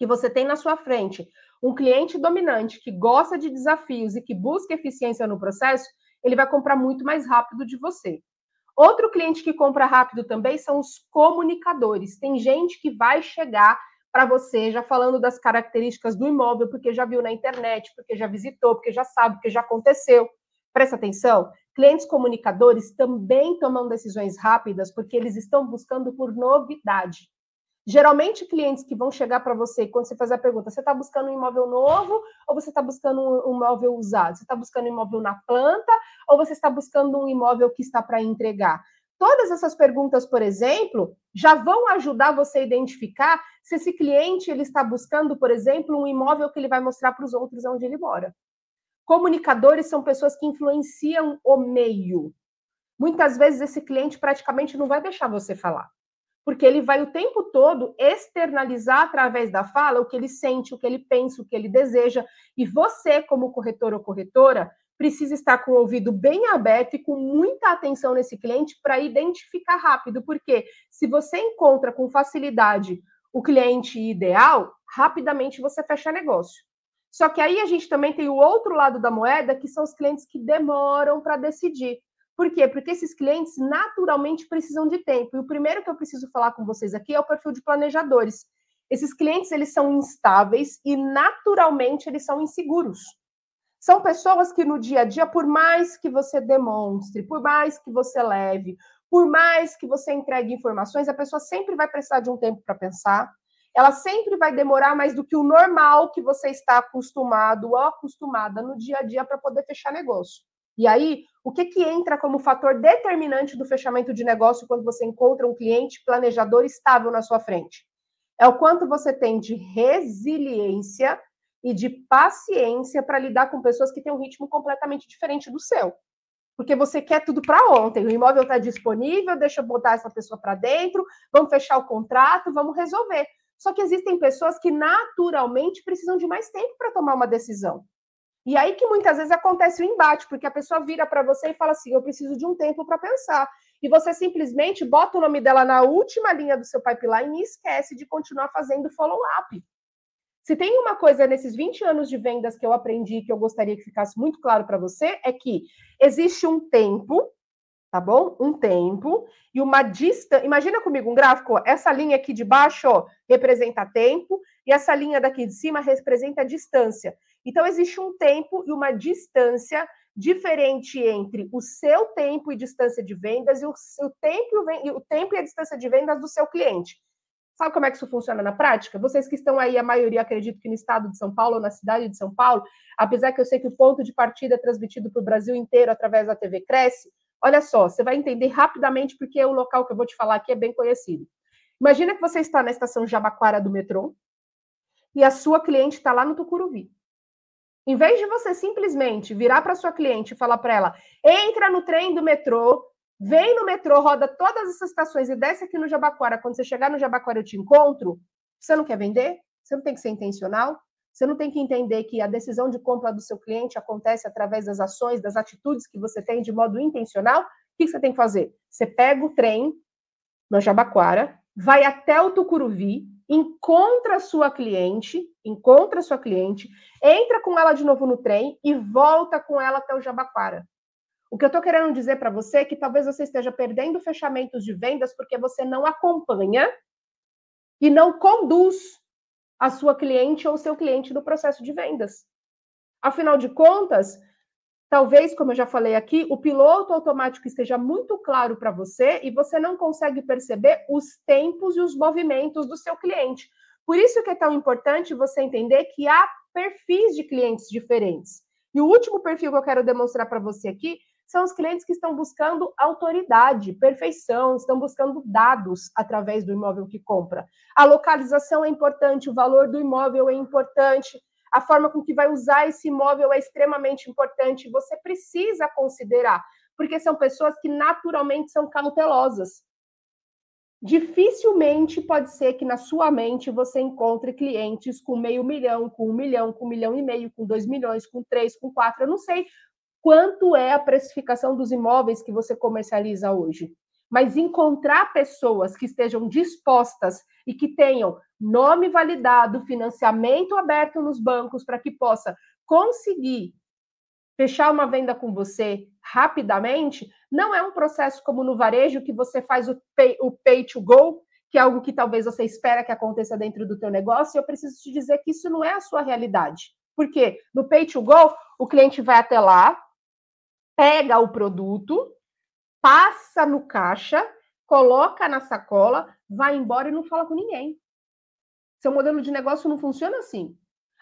que você tem na sua frente um cliente dominante que gosta de desafios e que busca eficiência no processo, ele vai comprar muito mais rápido de você. Outro cliente que compra rápido também são os comunicadores. Tem gente que vai chegar para você, já falando das características do imóvel, porque já viu na internet, porque já visitou, porque já sabe, porque já aconteceu. Presta atenção, clientes comunicadores também tomam decisões rápidas porque eles estão buscando por novidade. Geralmente, clientes que vão chegar para você, quando você faz a pergunta, você está buscando um imóvel novo ou você está buscando um imóvel usado? Você está buscando um imóvel na planta ou você está buscando um imóvel que está para entregar? Todas essas perguntas, por exemplo, já vão ajudar você a identificar se esse cliente ele está buscando, por exemplo, um imóvel que ele vai mostrar para os outros onde ele mora. Comunicadores são pessoas que influenciam o meio. Muitas vezes esse cliente praticamente não vai deixar você falar, porque ele vai o tempo todo externalizar através da fala o que ele sente, o que ele pensa, o que ele deseja, e você, como corretor ou corretora, precisa estar com o ouvido bem aberto e com muita atenção nesse cliente para identificar rápido, porque se você encontra com facilidade o cliente ideal, rapidamente você fecha negócio. Só que aí a gente também tem o outro lado da moeda, que são os clientes que demoram para decidir. Por quê? Porque esses clientes naturalmente precisam de tempo. E o primeiro que eu preciso falar com vocês aqui é o perfil de planejadores. Esses clientes, eles são instáveis e naturalmente eles são inseguros. São pessoas que no dia a dia, por mais que você demonstre, por mais que você leve, por mais que você entregue informações, a pessoa sempre vai precisar de um tempo para pensar. Ela sempre vai demorar mais do que o normal que você está acostumado ou acostumada no dia a dia para poder fechar negócio. E aí, o que, que entra como fator determinante do fechamento de negócio quando você encontra um cliente planejador estável na sua frente? É o quanto você tem de resiliência e de paciência para lidar com pessoas que têm um ritmo completamente diferente do seu. Porque você quer tudo para ontem. O imóvel está disponível, deixa eu botar essa pessoa para dentro, vamos fechar o contrato, vamos resolver. Só que existem pessoas que naturalmente precisam de mais tempo para tomar uma decisão. E aí que muitas vezes acontece o embate, porque a pessoa vira para você e fala assim: eu preciso de um tempo para pensar. E você simplesmente bota o nome dela na última linha do seu pipeline e esquece de continuar fazendo follow-up. Se tem uma coisa nesses 20 anos de vendas que eu aprendi que eu gostaria que ficasse muito claro para você, é que existe um tempo, tá bom? Um tempo e uma distância. Imagina comigo um gráfico, essa linha aqui de baixo ó, representa tempo e essa linha daqui de cima representa distância. Então existe um tempo e uma distância diferente entre o seu tempo e distância de vendas e o, seu tempo, e o tempo e a distância de vendas do seu cliente. Sabe como é que isso funciona na prática? Vocês que estão aí, a maioria acredito que no estado de São Paulo, ou na cidade de São Paulo, apesar que eu sei que o ponto de partida é transmitido para o Brasil inteiro através da TV Cresce, olha só, você vai entender rapidamente porque o local que eu vou te falar aqui é bem conhecido. Imagina que você está na estação Jabaquara do metrô e a sua cliente está lá no Tucuruvi. Em vez de você simplesmente virar para sua cliente e falar para ela, entra no trem do metrô, vem no metrô, roda todas essas estações e desce aqui no Jabaquara. Quando você chegar no Jabaquara, eu te encontro. Você não quer vender? Você não tem que ser intencional? Você não tem que entender que a decisão de compra do seu cliente acontece através das ações, das atitudes que você tem de modo intencional? O que você tem que fazer? Você pega o trem no Jabaquara, vai até o Tucuruvi, encontra a sua cliente, encontra a sua cliente, entra com ela de novo no trem e volta com ela até o Jabaquara. O que eu estou querendo dizer para você é que talvez você esteja perdendo fechamentos de vendas porque você não acompanha e não conduz a sua cliente ou seu cliente no processo de vendas. Afinal de contas, talvez, como eu já falei aqui, o piloto automático esteja muito claro para você e você não consegue perceber os tempos e os movimentos do seu cliente. Por isso que é tão importante você entender que há perfis de clientes diferentes. E o último perfil que eu quero demonstrar para você aqui são os clientes que estão buscando autoridade, perfeição, estão buscando dados através do imóvel que compra. A localização é importante, o valor do imóvel é importante, a forma com que vai usar esse imóvel é extremamente importante. Você precisa considerar, porque são pessoas que naturalmente são cautelosas. Dificilmente pode ser que na sua mente você encontre clientes com meio milhão, com um milhão, com um milhão e meio, com dois milhões, com três, com quatro. Eu não sei quanto é a precificação dos imóveis que você comercializa hoje. Mas encontrar pessoas que estejam dispostas e que tenham nome validado, financiamento aberto nos bancos para que possa conseguir fechar uma venda com você rapidamente, não é um processo como no varejo que você faz o pay, o pay to go, que é algo que talvez você espera que aconteça dentro do teu negócio, e eu preciso te dizer que isso não é a sua realidade. Por quê? No pay to go, o cliente vai até lá, pega o produto, passa no caixa, coloca na sacola, vai embora e não fala com ninguém. Seu modelo de negócio não funciona assim.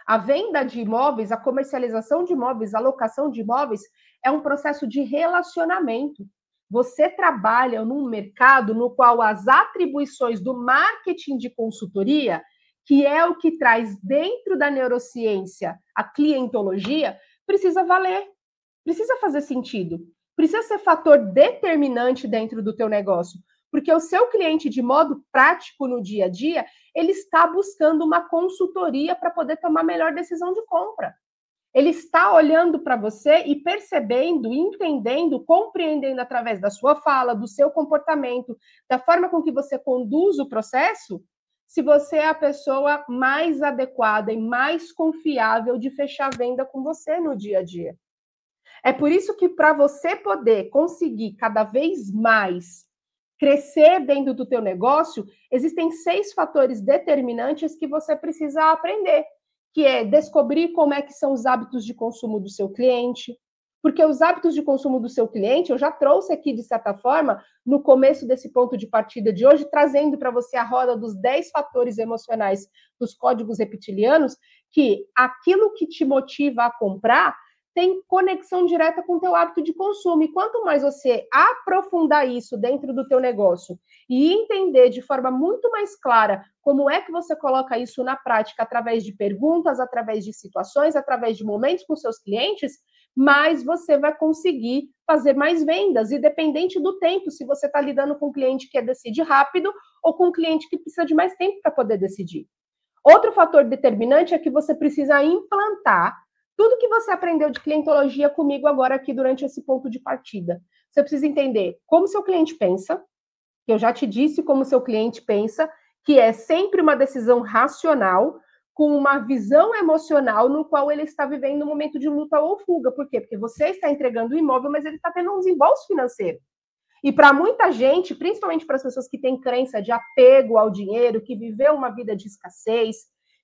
A venda de imóveis, a comercialização de imóveis, a locação de imóveis é um processo de relacionamento. Você trabalha num mercado no qual as atribuições do marketing de consultoria, que é o que traz dentro da neurociência a clientologia, precisa valer precisa fazer sentido, precisa ser fator determinante dentro do teu negócio, porque o seu cliente, de modo prático no dia a dia, ele está buscando uma consultoria para poder tomar melhor decisão de compra. Ele está olhando para você e percebendo, entendendo, compreendendo através da sua fala, do seu comportamento, da forma com que você conduz o processo, se você é a pessoa mais adequada e mais confiável de fechar venda com você no dia a dia. É por isso que para você poder conseguir cada vez mais crescer dentro do teu negócio, existem seis fatores determinantes que você precisa aprender, que é descobrir como é que são os hábitos de consumo do seu cliente, porque os hábitos de consumo do seu cliente, eu já trouxe aqui, de certa forma, no começo desse ponto de partida de hoje, trazendo para você a roda dos 10 fatores emocionais dos códigos reptilianos, que aquilo que te motiva a comprar tem conexão direta com o teu hábito de consumo. E quanto mais você aprofundar isso dentro do teu negócio e entender de forma muito mais clara como é que você coloca isso na prática através de perguntas, através de situações, através de momentos com seus clientes, mais você vai conseguir fazer mais vendas, independente do tempo, se você está lidando com um cliente que decide rápido ou com um cliente que precisa de mais tempo para poder decidir. Outro fator determinante é que você precisa implantar tudo que você aprendeu de clientologia comigo agora aqui durante esse ponto de partida. Você precisa entender como seu cliente pensa, que eu já te disse como seu cliente pensa, que é sempre uma decisão racional, com uma visão emocional no qual ele está vivendo um momento de luta ou fuga. Por quê? Porque você está entregando o imóvel, mas ele está tendo um desembolso financeiro. E para muita gente, principalmente para as pessoas que têm crença de apego ao dinheiro, que viveu uma vida de escassez,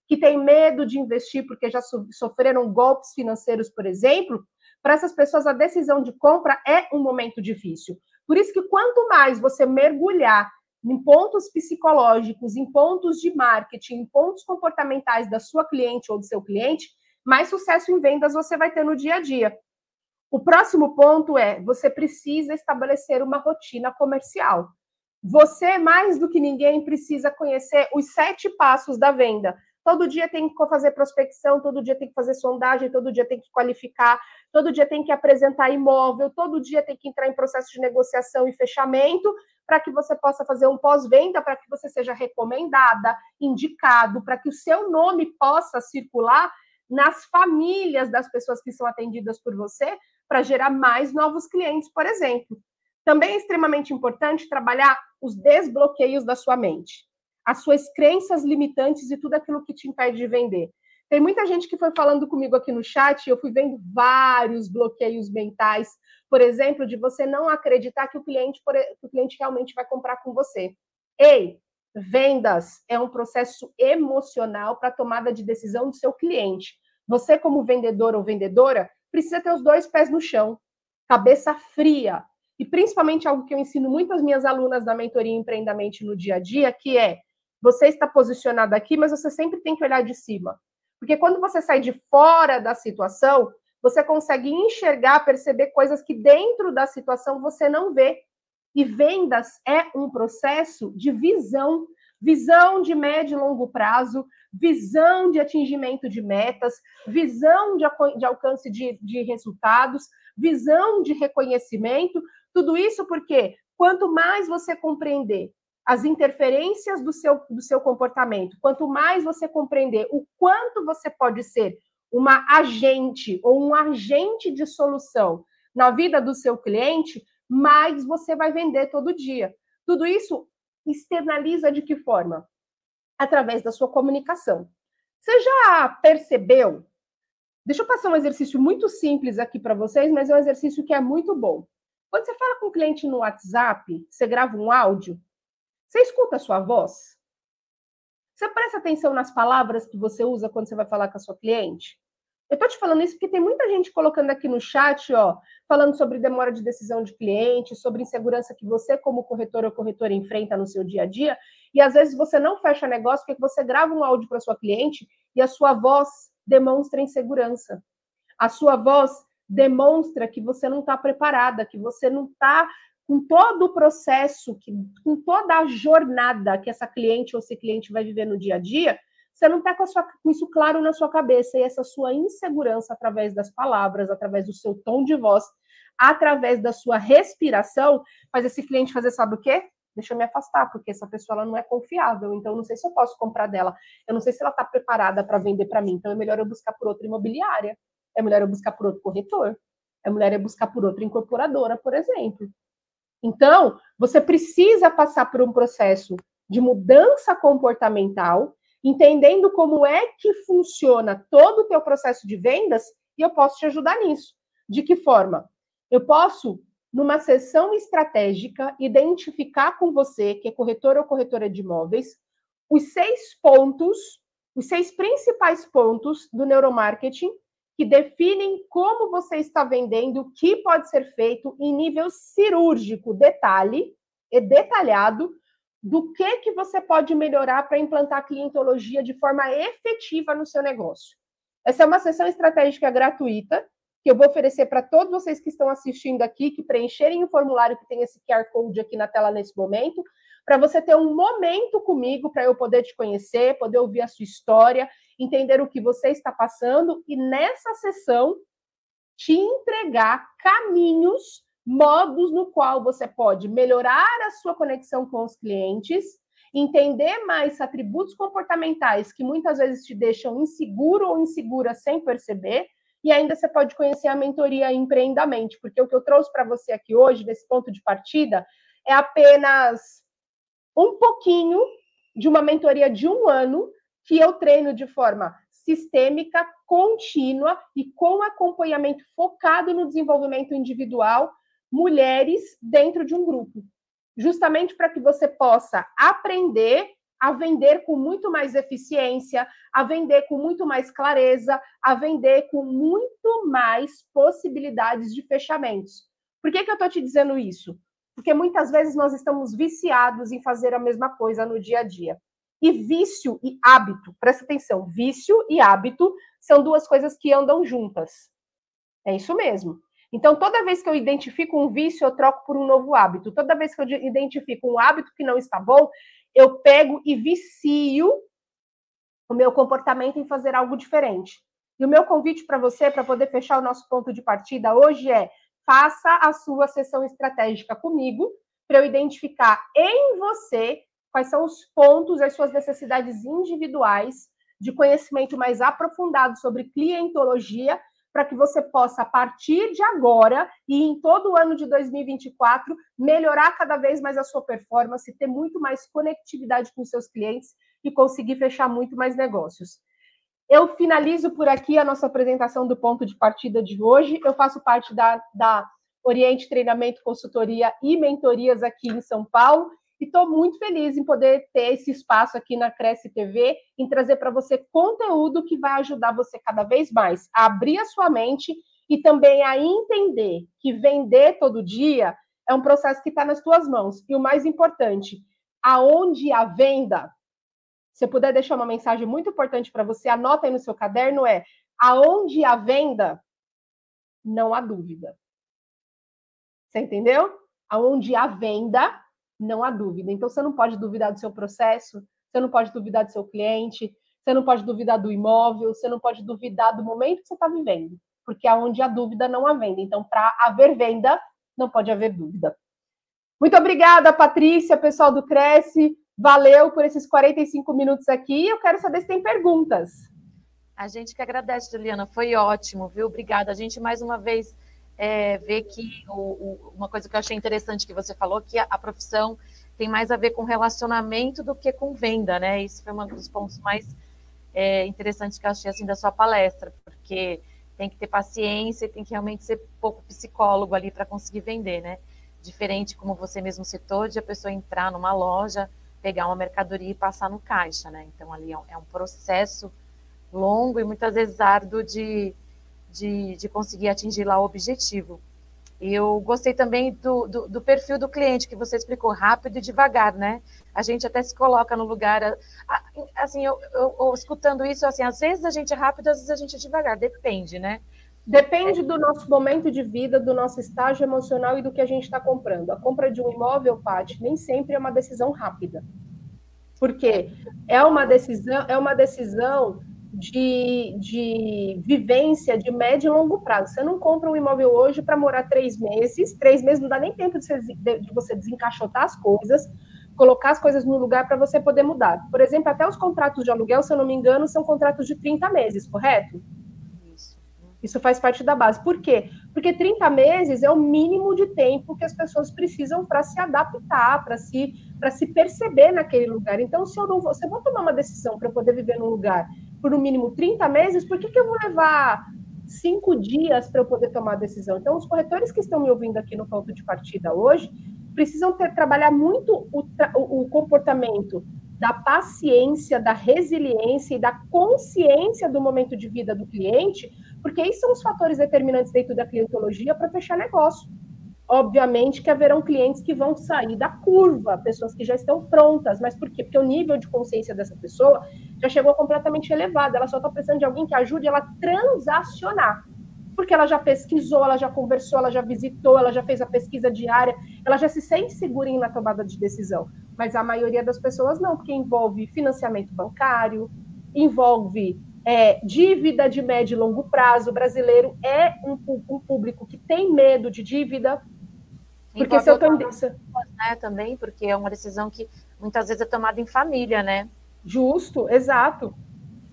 que tem medo de investir porque já sofreram golpes financeiros, por exemplo, para essas pessoas a decisão de compra é um momento difícil. Por isso que quanto mais você mergulhar em pontos psicológicos, em pontos de marketing, em pontos comportamentais da sua cliente ou do seu cliente, mais sucesso em vendas você vai ter no dia a dia. O próximo ponto é: você precisa estabelecer uma rotina comercial. Você, mais do que ninguém, precisa conhecer os sete passos da venda. Todo dia tem que fazer prospecção, todo dia tem que fazer sondagem, todo dia tem que qualificar, todo dia tem que apresentar imóvel, todo dia tem que entrar em processo de negociação e fechamento, para que você possa fazer um pós-venda, para que você seja recomendada, indicado, para que o seu nome possa circular nas famílias das pessoas que são atendidas por você, para gerar mais novos clientes, por exemplo. Também é extremamente importante trabalhar os desbloqueios da sua mente, as suas crenças limitantes e tudo aquilo que te impede de vender. Tem muita gente que foi falando comigo aqui no chat, e eu fui vendo vários bloqueios mentais, por exemplo, de você não acreditar que o cliente, que o cliente realmente vai comprar com você. Ei, vendas é um processo emocional para a tomada de decisão do seu cliente. Você, como vendedor ou vendedora, precisa ter os dois pés no chão, cabeça fria, e principalmente algo que eu ensino muitas minhas alunas da mentoria Empreendamente no dia a dia, que é você está posicionado aqui, mas você sempre tem que olhar de cima. Porque quando você sai de fora da situação, você consegue enxergar, perceber coisas que dentro da situação você não vê. E vendas é um processo de visão, visão de médio e longo prazo, visão de atingimento de metas, visão de, de alcance de, de resultados, visão de reconhecimento, tudo isso porque quanto mais você compreender as interferências do seu, do seu comportamento, quanto mais você compreender o quanto você pode ser uma agente ou um agente de solução na vida do seu cliente, mais você vai vender todo dia. Tudo isso externaliza de que forma? Através da sua comunicação. Você já percebeu? Deixa eu passar um exercício muito simples aqui para vocês, mas é um exercício que é muito bom. Quando você fala com o cliente no WhatsApp, você grava um áudio, você escuta a sua voz? Você presta atenção nas palavras que você usa quando você vai falar com a sua cliente? Eu tô te falando isso porque tem muita gente colocando aqui no chat, ó, falando sobre demora de decisão de cliente, sobre insegurança que você, como corretor ou corretora, enfrenta no seu dia a dia, e às vezes você não fecha negócio porque você grava um áudio para sua cliente e a sua voz demonstra insegurança. A sua voz demonstra que você não está preparada, que você não está com todo o processo, que, com toda a jornada que essa cliente ou esse cliente vai viver no dia a dia, você não está com, com, isso claro na sua cabeça. E essa sua insegurança, através das palavras, através do seu tom de voz, através da sua respiração, faz esse cliente fazer, sabe o quê? Deixa eu me afastar, porque essa pessoa ela não é confiável, então não sei se eu posso comprar dela, eu não sei se ela está preparada para vender para mim, então é melhor eu buscar por outra imobiliária é melhor eu buscar por outro corretor, é melhor eu buscar por outra incorporadora, por exemplo. Então, você precisa passar por um processo de mudança comportamental, entendendo como é que funciona todo o teu processo de vendas, e eu posso te ajudar nisso. De que forma? Eu posso, numa sessão estratégica, identificar com você, que é corretor ou corretora de imóveis, os seis pontos, os seis principais pontos do neuromarketing que definem como você está vendendo, o que pode ser feito em nível cirúrgico, detalhe e detalhado do que que você pode melhorar para implantar a clientologia de forma efetiva no seu negócio. Essa é uma sessão estratégica gratuita que eu vou oferecer para todos vocês que estão assistindo aqui, que preencherem o formulário que tem esse QR Code aqui na tela nesse momento, para você ter um momento comigo para eu poder te conhecer, poder ouvir a sua história entender o que você está passando e nessa sessão te entregar caminhos, modos no qual você pode melhorar a sua conexão com os clientes, entender mais atributos comportamentais que muitas vezes te deixam inseguro ou insegura sem perceber, e ainda você pode conhecer a mentoria Empreendamente, porque o que eu trouxe para você aqui hoje, nesse ponto de partida, é apenas um pouquinho de uma mentoria de um ano que eu treino de forma sistêmica, contínua e com acompanhamento focado no desenvolvimento individual, mulheres dentro de um grupo. Justamente para que você possa aprender a vender com muito mais eficiência, a vender com muito mais clareza, a vender com muito mais possibilidades de fechamentos. Por que, que eu estou te dizendo isso? Porque muitas vezes nós estamos viciados em fazer a mesma coisa no dia a dia. E vício e hábito, presta atenção, vício e hábito são duas coisas que andam juntas. É isso mesmo. Então, toda vez que eu identifico um vício, eu troco por um novo hábito. Toda vez que eu identifico um hábito que não está bom, eu pego e vicio o meu comportamento em fazer algo diferente. E o meu convite para você, para poder fechar o nosso ponto de partida hoje, é faça a sua sessão estratégica comigo, para eu identificar em você quais são os pontos, as suas necessidades individuais de conhecimento mais aprofundado sobre clientologia, para que você possa, a partir de agora e em todo o ano de 2024, melhorar cada vez mais a sua performance, ter muito mais conectividade com seus clientes e conseguir fechar muito mais negócios. Eu finalizo por aqui a nossa apresentação do ponto de partida de hoje. Eu faço parte da, da Oriente Treinamento, Consultoria e Mentorias aqui em São Paulo. E estou muito feliz em poder ter esse espaço aqui na Cresce TV, em trazer para você conteúdo que vai ajudar você cada vez mais a abrir a sua mente e também a entender que vender todo dia é um processo que está nas tuas mãos. E o mais importante, aonde a venda, se puder deixar uma mensagem muito importante para você, anota aí no seu caderno, é aonde a venda, não há dúvida. Você entendeu? Aonde há venda, não há dúvida. Então, você não pode duvidar do seu processo, você não pode duvidar do seu cliente, você não pode duvidar do imóvel, você não pode duvidar do momento que você está vivendo, porque aonde há dúvida, não há venda. Então, para haver venda, não pode haver dúvida. Muito obrigada, Patrícia, pessoal do Cresce. Valeu por esses 45 minutos aqui. Eu quero saber se tem perguntas. A gente que agradece, Juliana. Foi ótimo, viu? Obrigada. A gente, mais uma vez, é, vê que o, o, uma coisa que eu achei interessante que você falou, que a, a, profissão tem mais a ver com relacionamento do que com venda, né? Isso foi um dos pontos mais é, interessantes que eu achei assim, da sua palestra, porque tem que ter paciência e tem que realmente ser pouco psicólogo ali para conseguir vender, né? Diferente, como você mesmo citou, de a pessoa entrar numa loja pegar uma mercadoria e passar no caixa, né? Então ali é um, é um processo longo e muitas vezes árduo de, de, de, conseguir atingir lá o objetivo. Eu gostei também do, do, do, perfil do cliente que você explicou, rápido e devagar, né? A gente até se coloca no lugar, assim, eu, eu, eu escutando isso, assim, às vezes a gente é rápido, às vezes a gente é devagar, depende, né? Depende do nosso momento de vida, do nosso estágio emocional e do que a gente está comprando. A compra de um imóvel, Paty, nem sempre é uma decisão rápida. Porque é uma decisão, é uma decisão de, de vivência de médio e longo prazo. Você não compra um imóvel hoje para morar três meses, três meses não dá nem tempo de você, de você desencaixotar as coisas, colocar as coisas no lugar para você poder mudar. Por exemplo, até os contratos de aluguel, se eu não me engano, são contratos de 30 meses, correto? Isso faz parte da base. Por quê? Porque 30 meses é o mínimo de tempo que as pessoas precisam para se adaptar, para se, se perceber naquele lugar. Então, se eu não vou, se eu vou tomar uma decisão para poder viver num lugar por no mínimo 30 meses, por que, que eu vou levar cinco dias para eu poder tomar a decisão? Então, os corretores que estão me ouvindo aqui no ponto de partida hoje precisam ter, trabalhar muito o, o comportamento da paciência, da resiliência e da consciência do momento de vida do cliente porque esses são os fatores determinantes dentro da clientologia para fechar negócio. Obviamente que haverão clientes que vão sair da curva, pessoas que já estão prontas, mas por quê? Porque o nível de consciência dessa pessoa já chegou completamente elevado, ela só está precisando de alguém que ajude ela a transacionar. Porque ela já pesquisou, ela já conversou, ela já visitou, ela já fez a pesquisa diária, ela já se sente segura na tomada de decisão. Mas a maioria das pessoas não, porque envolve financiamento bancário, envolve é, dívida de médio e longo prazo. O brasileiro é um, um público que tem medo de dívida. Porque se eu tendência... né, também, porque é uma decisão que muitas vezes é tomada em família, né? Justo, exato.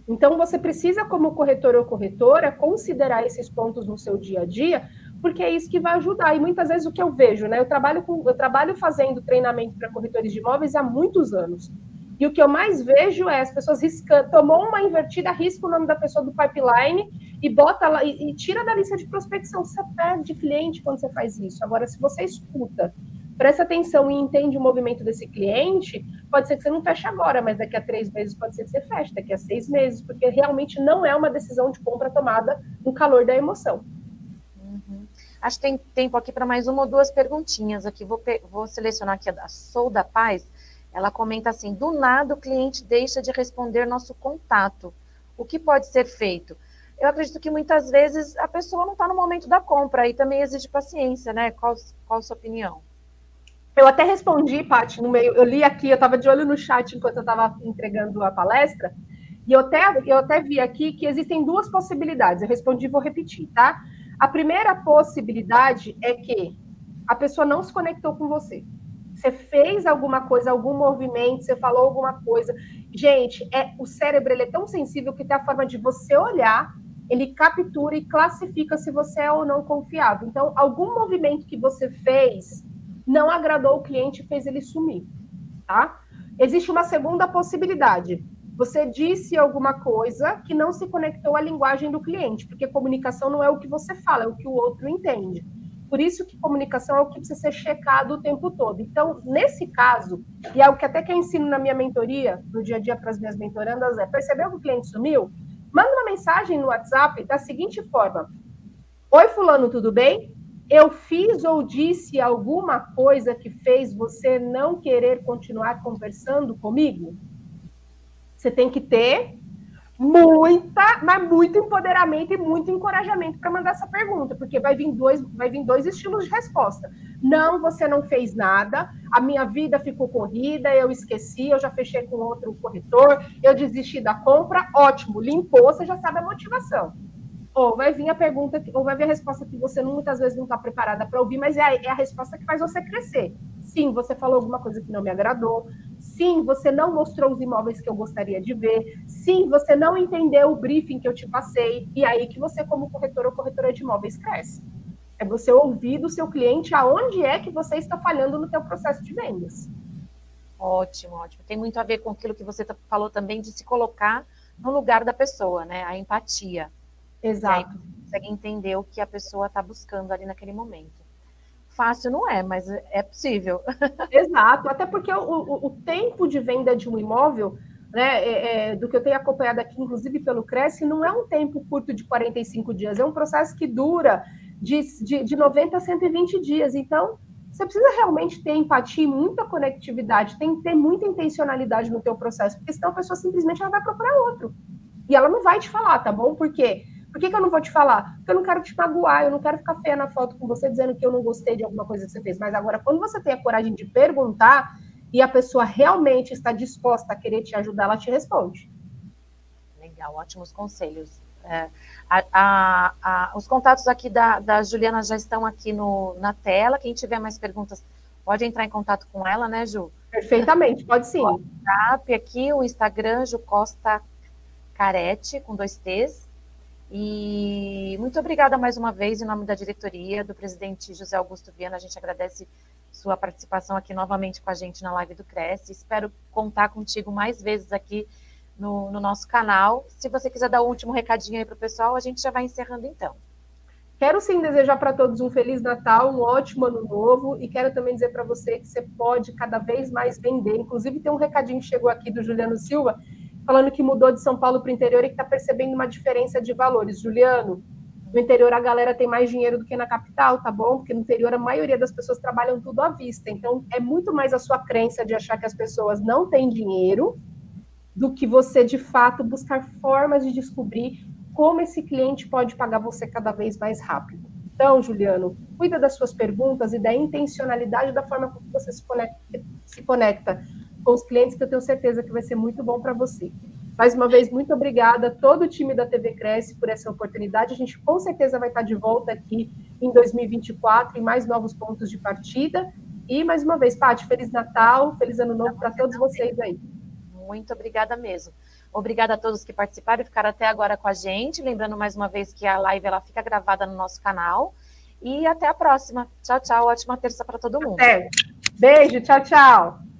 Então você precisa, como corretor ou corretora, considerar esses pontos no seu dia a dia, porque é isso que vai ajudar. E muitas vezes o que eu vejo, né? Eu trabalho com, eu trabalho fazendo treinamento para corretores de imóveis há muitos anos. E o que eu mais vejo é as pessoas riscando, tomou uma invertida, risca o nome da pessoa do pipeline e bota lá e, e tira da lista de prospecção. Você perde cliente quando você faz isso. Agora, se você escuta, presta atenção e entende o movimento desse cliente, pode ser que você não feche agora, mas daqui a três meses pode ser que você feche, daqui a seis meses, porque realmente não é uma decisão de compra tomada no calor da emoção. Uhum. Acho que tem tempo aqui para mais uma ou duas perguntinhas aqui. Vou, vou selecionar aqui a da Sou da Paz. Ela comenta assim: do nada o cliente deixa de responder nosso contato. O que pode ser feito? Eu acredito que muitas vezes a pessoa não está no momento da compra e também exige paciência, né? Qual, qual a sua opinião? Eu até respondi, Paty, no meio. Eu li aqui, eu estava de olho no chat enquanto eu estava entregando a palestra. E eu até, eu até vi aqui que existem duas possibilidades. Eu respondi e vou repetir, tá? A primeira possibilidade é que a pessoa não se conectou com você. Você fez alguma coisa, algum movimento, você falou alguma coisa. Gente, é o cérebro ele é tão sensível que tem a forma de você olhar, ele captura e classifica se você é ou não confiável. Então, algum movimento que você fez não agradou o cliente, fez ele sumir, tá? Existe uma segunda possibilidade você disse alguma coisa que não se conectou à linguagem do cliente, porque comunicação não é o que você fala, é o que o outro entende. Por isso que comunicação é o que precisa ser checado o tempo todo. Então, nesse caso, e é o que até que eu ensino na minha mentoria, no dia a dia para as minhas mentorandas, é percebeu que o cliente sumiu? Manda uma mensagem no WhatsApp da seguinte forma: Oi, Fulano, tudo bem? Eu fiz ou disse alguma coisa que fez você não querer continuar conversando comigo? Você tem que ter muita, mas muito empoderamento e muito encorajamento para mandar essa pergunta, porque vai vir dois, vai vir dois estilos de resposta. Não, você não fez nada, a minha vida ficou corrida, eu esqueci, eu já fechei com outro corretor, eu desisti da compra, ótimo, limpou, você já sabe a motivação. Ou vai vir a pergunta, ou vai vir a resposta que você muitas vezes não está preparada para ouvir, mas é a, é a resposta que faz você crescer. Sim, você falou alguma coisa que não me agradou. Sim, você não mostrou os imóveis que eu gostaria de ver. Sim, você não entendeu o briefing que eu te passei. E aí que você, como corretor ou corretora de imóveis, cresce. É você ouvir do seu cliente aonde é que você está falhando no seu processo de vendas. Ótimo, ótimo. Tem muito a ver com aquilo que você falou também de se colocar no lugar da pessoa, né? A empatia. Exato. Você consegue entender o que a pessoa está buscando ali naquele momento. Fácil não é, mas é possível. Exato, até porque o, o, o tempo de venda de um imóvel, né, é, é, do que eu tenho acompanhado aqui, inclusive pelo Cresce, não é um tempo curto de 45 dias, é um processo que dura de, de, de 90 a 120 dias. Então, você precisa realmente ter empatia, muita conectividade, tem que ter muita intencionalidade no teu processo, porque senão a pessoa simplesmente ela vai procurar outro. E ela não vai te falar, tá bom? Porque por que, que, eu não vou te falar? Porque eu não quero te magoar, eu não quero ficar feia na foto com você dizendo que eu não gostei de alguma coisa que você fez. Mas agora, quando você tem a coragem de perguntar e a pessoa realmente está disposta a querer te ajudar, ela te responde. Legal, ótimos conselhos. É, a, a, a, os contatos aqui da, da, Juliana já estão aqui no, na tela. Quem tiver mais perguntas pode entrar em contato com ela, né, Ju? Perfeitamente, pode sim. O WhatsApp aqui, o Instagram, Ju Costa Carete, com dois T's. E muito obrigada mais uma vez, em nome da diretoria, do presidente José Augusto Viana. A gente agradece sua participação aqui novamente com a gente na live do Cresce. Espero contar contigo mais vezes aqui no, no nosso canal. Se você quiser dar o um último recadinho aí para o pessoal, a gente já vai encerrando então. Quero sim desejar para todos um Feliz Natal, um ótimo ano novo, e quero também dizer para você que você pode cada vez mais vender. Inclusive, tem um recadinho que chegou aqui do Juliano Silva, falando que mudou de São Paulo para o interior e que está percebendo uma diferença de valores. Juliano, no interior a galera tem mais dinheiro do que na capital, tá bom? Porque no interior a maioria das pessoas trabalham tudo à vista. Então é muito mais a sua crença de achar que as pessoas não têm dinheiro do que você de fato buscar formas de descobrir como esse cliente pode pagar você cada vez mais rápido. Então, Juliano, cuida das suas perguntas e da intencionalidade da forma como você se conecta, se conecta com os clientes, que eu tenho certeza que vai ser muito bom para você. Mais uma vez, muito obrigada a todo o time da TV Cresce por essa oportunidade. A gente com certeza vai estar de volta aqui em 2024 em mais novos pontos de partida. E mais uma vez, Paty, Feliz Natal, Feliz Ano Novo para todos vocês aí. Muito obrigada mesmo. Obrigada a todos que participaram e ficaram até agora com a gente. Lembrando mais uma vez que a live ela fica gravada no nosso canal. E até a próxima. Tchau, tchau. Ótima terça para todo mundo. Até. Beijo, tchau, tchau.